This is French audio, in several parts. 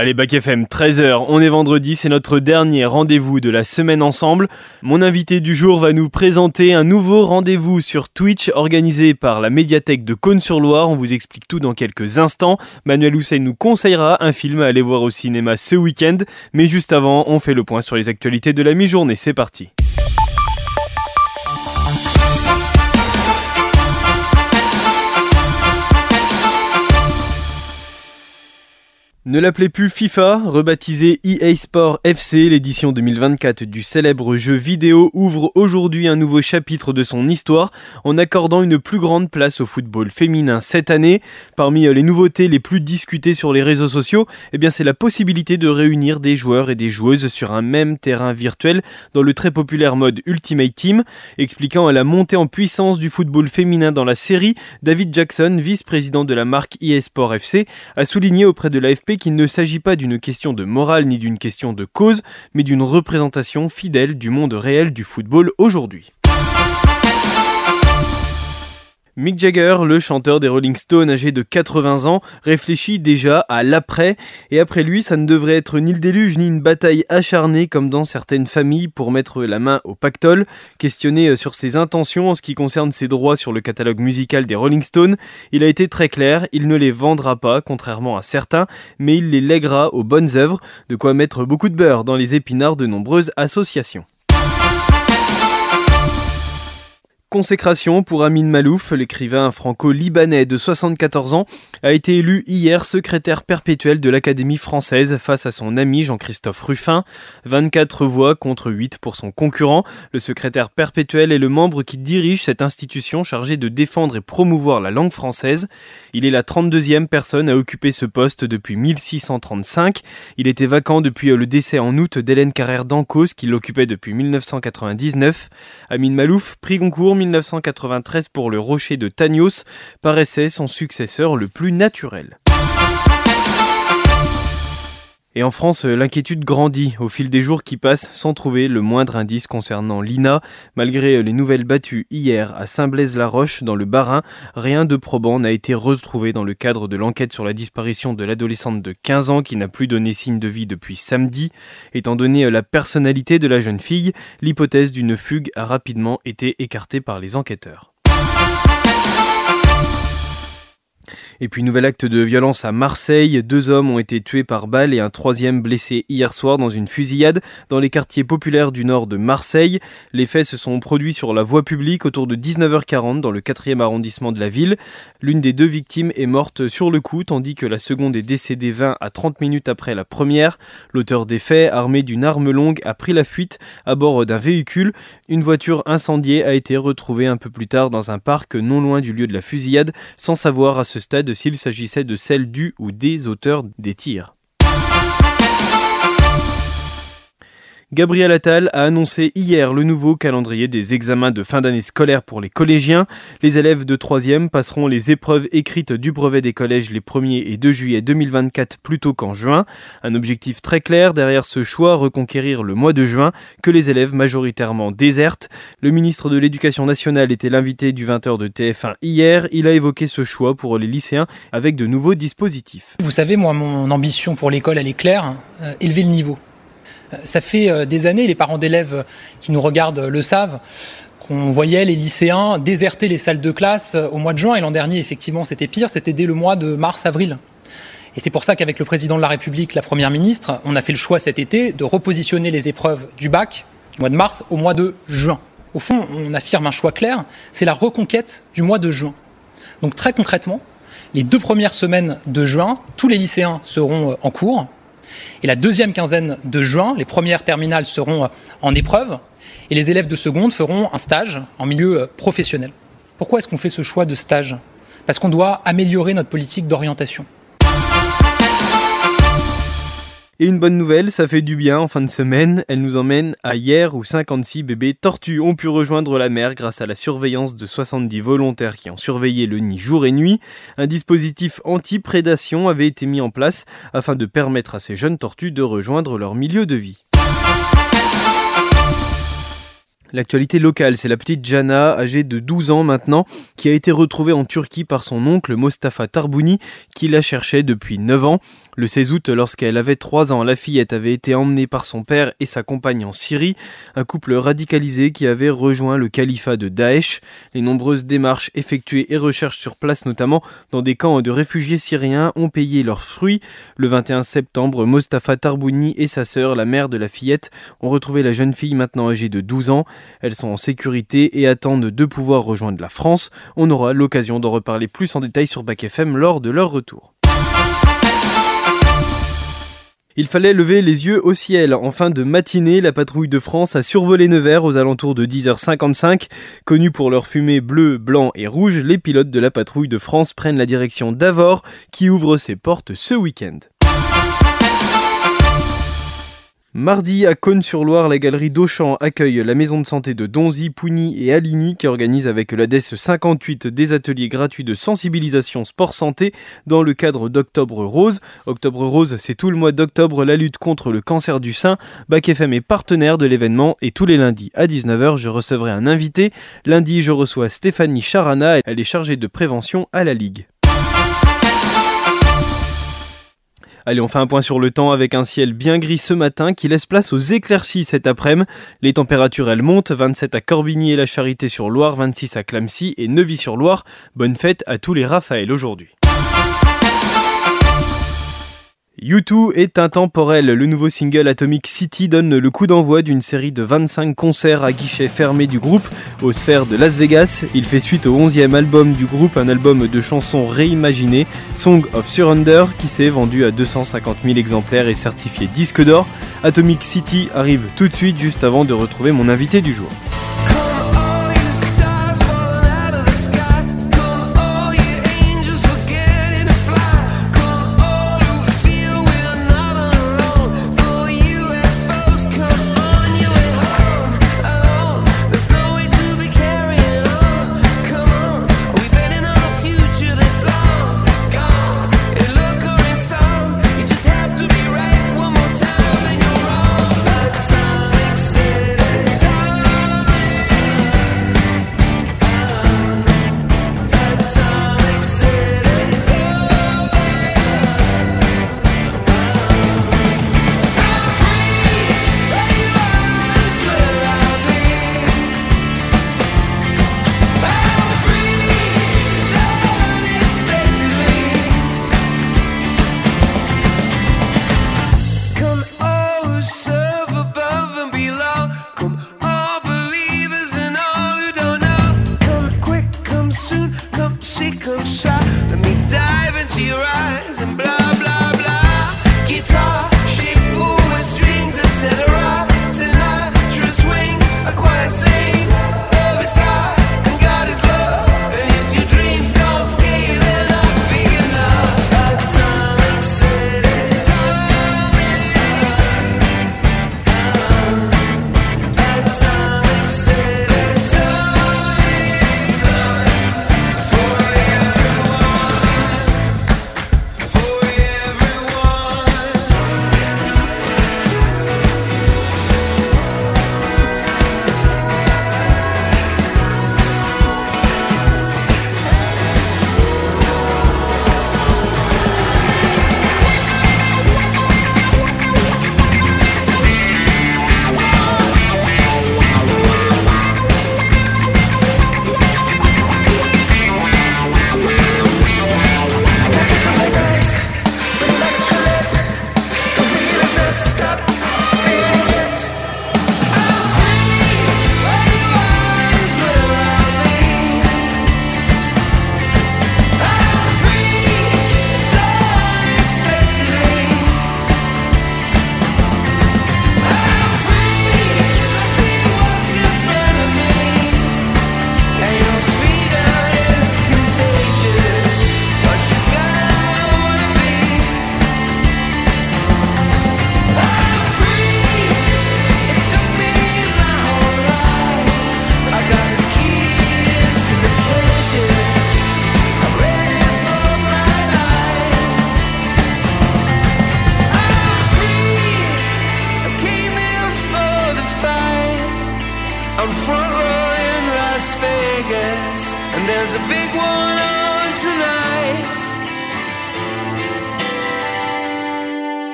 Allez, Bac FM, 13h, on est vendredi, c'est notre dernier rendez-vous de la semaine ensemble. Mon invité du jour va nous présenter un nouveau rendez-vous sur Twitch organisé par la médiathèque de Cône-sur-Loire. On vous explique tout dans quelques instants. Manuel Houssein nous conseillera un film à aller voir au cinéma ce week-end. Mais juste avant, on fait le point sur les actualités de la mi-journée. C'est parti. Ne l'appelez plus FIFA, rebaptisé EA Sport FC, l'édition 2024 du célèbre jeu vidéo ouvre aujourd'hui un nouveau chapitre de son histoire en accordant une plus grande place au football féminin cette année. Parmi les nouveautés les plus discutées sur les réseaux sociaux, eh c'est la possibilité de réunir des joueurs et des joueuses sur un même terrain virtuel dans le très populaire mode Ultimate Team. Expliquant la montée en puissance du football féminin dans la série, David Jackson, vice-président de la marque EA Sport FC, a souligné auprès de l'AFP qu'il ne s'agit pas d'une question de morale ni d'une question de cause, mais d'une représentation fidèle du monde réel du football aujourd'hui. Mick Jagger, le chanteur des Rolling Stones âgé de 80 ans, réfléchit déjà à l'après, et après lui, ça ne devrait être ni le déluge ni une bataille acharnée comme dans certaines familles pour mettre la main au pactole. Questionné euh, sur ses intentions en ce qui concerne ses droits sur le catalogue musical des Rolling Stones, il a été très clair, il ne les vendra pas, contrairement à certains, mais il les lèguera aux bonnes œuvres, de quoi mettre beaucoup de beurre dans les épinards de nombreuses associations. Consécration pour Amin Malouf, l'écrivain franco-libanais de 74 ans, a été élu hier secrétaire perpétuel de l'Académie française face à son ami Jean-Christophe Ruffin. 24 voix contre 8 pour son concurrent. Le secrétaire perpétuel est le membre qui dirige cette institution chargée de défendre et promouvoir la langue française. Il est la 32e personne à occuper ce poste depuis 1635. Il était vacant depuis le décès en août d'Hélène Carrère d'Ancos qui l'occupait depuis 1999. Amin Malouf, prix Goncourt 1993 pour le rocher de Tagnos, paraissait son successeur le plus naturel. Et en France, l'inquiétude grandit au fil des jours qui passent sans trouver le moindre indice concernant Lina. Malgré les nouvelles battues hier à Saint-Blaise-la-Roche dans le Bas-Rhin, rien de probant n'a été retrouvé dans le cadre de l'enquête sur la disparition de l'adolescente de 15 ans qui n'a plus donné signe de vie depuis samedi. Étant donné la personnalité de la jeune fille, l'hypothèse d'une fugue a rapidement été écartée par les enquêteurs. Et puis nouvel acte de violence à Marseille, deux hommes ont été tués par balle et un troisième blessé hier soir dans une fusillade dans les quartiers populaires du nord de Marseille. Les faits se sont produits sur la voie publique autour de 19h40 dans le 4e arrondissement de la ville. L'une des deux victimes est morte sur le coup tandis que la seconde est décédée 20 à 30 minutes après la première. L'auteur des faits, armé d'une arme longue, a pris la fuite à bord d'un véhicule. Une voiture incendiée a été retrouvée un peu plus tard dans un parc non loin du lieu de la fusillade sans savoir à ce stade s'il s'agissait de celle du ou des auteurs des tirs. Gabriel Attal a annoncé hier le nouveau calendrier des examens de fin d'année scolaire pour les collégiens. Les élèves de 3e passeront les épreuves écrites du brevet des collèges les 1er et 2 juillet 2024 plutôt qu'en juin. Un objectif très clair derrière ce choix, reconquérir le mois de juin que les élèves majoritairement désertent. Le ministre de l'Éducation nationale était l'invité du 20h de TF1 hier. Il a évoqué ce choix pour les lycéens avec de nouveaux dispositifs. Vous savez, moi, mon ambition pour l'école, elle est claire, euh, élever le niveau. Ça fait euh, des années, les parents d'élèves qui nous regardent le savent, qu'on voyait les lycéens déserter les salles de classe euh, au mois de juin. Et l'an dernier, effectivement, c'était pire, c'était dès le mois de mars-avril. Et c'est pour ça qu'avec le président de la République, la Première ministre, on a fait le choix cet été de repositionner les épreuves du bac du mois de mars au mois de juin. Au fond, on affirme un choix clair, c'est la reconquête du mois de juin. Donc très concrètement, les deux premières semaines de juin, tous les lycéens seront euh, en cours, et la deuxième quinzaine de juin, les premières terminales seront euh, en épreuve et les élèves de seconde feront un stage en milieu euh, professionnel. Pourquoi est-ce qu'on fait ce choix de stage? Parce qu'on doit améliorer notre politique d'orientation. Et une bonne nouvelle, ça fait du bien en fin de semaine. Elle nous emmène à hier où 56 bébés tortues ont pu rejoindre la mer grâce à la surveillance de 70 volontaires qui ont surveillé le nid jour et nuit. Un dispositif anti-prédation avait été mis en place afin de permettre à ces jeunes tortues de rejoindre leur milieu de vie. L'actualité locale, c'est la petite Jana, âgée de 12 ans maintenant, qui a été retrouvée en Turquie par son oncle Mostafa Tarbouni, qui la cherchait depuis 9 ans. Le 16 août, lorsqu'elle avait 3 ans, la fillette avait été emmenée par son père et sa compagne en Syrie, un couple radicalisé qui avait rejoint le califat de Daesh. Les nombreuses démarches effectuées et recherches sur place, notamment dans des camps de réfugiés syriens, ont payé leurs fruits. Le 21 septembre, Mostafa Tarbouni et sa sœur, la mère de la fillette, ont retrouvé la jeune fille maintenant âgée de 12 ans. Elles sont en sécurité et attendent de pouvoir rejoindre la France. On aura l'occasion d'en reparler plus en détail sur Bac FM lors de leur retour. Il fallait lever les yeux au ciel. En fin de matinée, la patrouille de France a survolé Nevers aux alentours de 10h55. Connus pour leur fumée bleue, blanc et rouge, les pilotes de la patrouille de France prennent la direction d'Avor qui ouvre ses portes ce week-end. Mardi, à Cône-sur-Loire, la galerie d'Auchan accueille la maison de santé de Donzy, Pougny et Aligny qui organise avec l'ADES 58 des ateliers gratuits de sensibilisation sport-santé dans le cadre d'Octobre Rose. Octobre Rose, c'est tout le mois d'octobre la lutte contre le cancer du sein. Bac FM est partenaire de l'événement et tous les lundis à 19h, je recevrai un invité. Lundi, je reçois Stéphanie Charana, elle est chargée de prévention à la Ligue. Allez, on fait un point sur le temps avec un ciel bien gris ce matin qui laisse place aux éclaircies cet après-midi. Les températures elles montent, 27 à Corbigny et la Charité sur Loire, 26 à Clamcy et Neuvy sur Loire. Bonne fête à tous les Raphaël aujourd'hui. U2 est intemporel. Le nouveau single Atomic City donne le coup d'envoi d'une série de 25 concerts à guichet fermé du groupe aux sphères de Las Vegas. Il fait suite au 11e album du groupe, un album de chansons réimaginées, Song of Surrender, qui s'est vendu à 250 000 exemplaires et certifié disque d'or. Atomic City arrive tout de suite juste avant de retrouver mon invité du jour.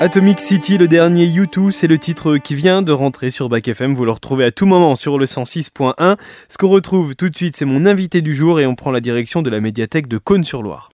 Atomic City, le dernier U2, c'est le titre qui vient de rentrer sur Back FM. Vous le retrouvez à tout moment sur le 106.1. Ce qu'on retrouve tout de suite, c'est mon invité du jour et on prend la direction de la médiathèque de Cône-sur-Loire.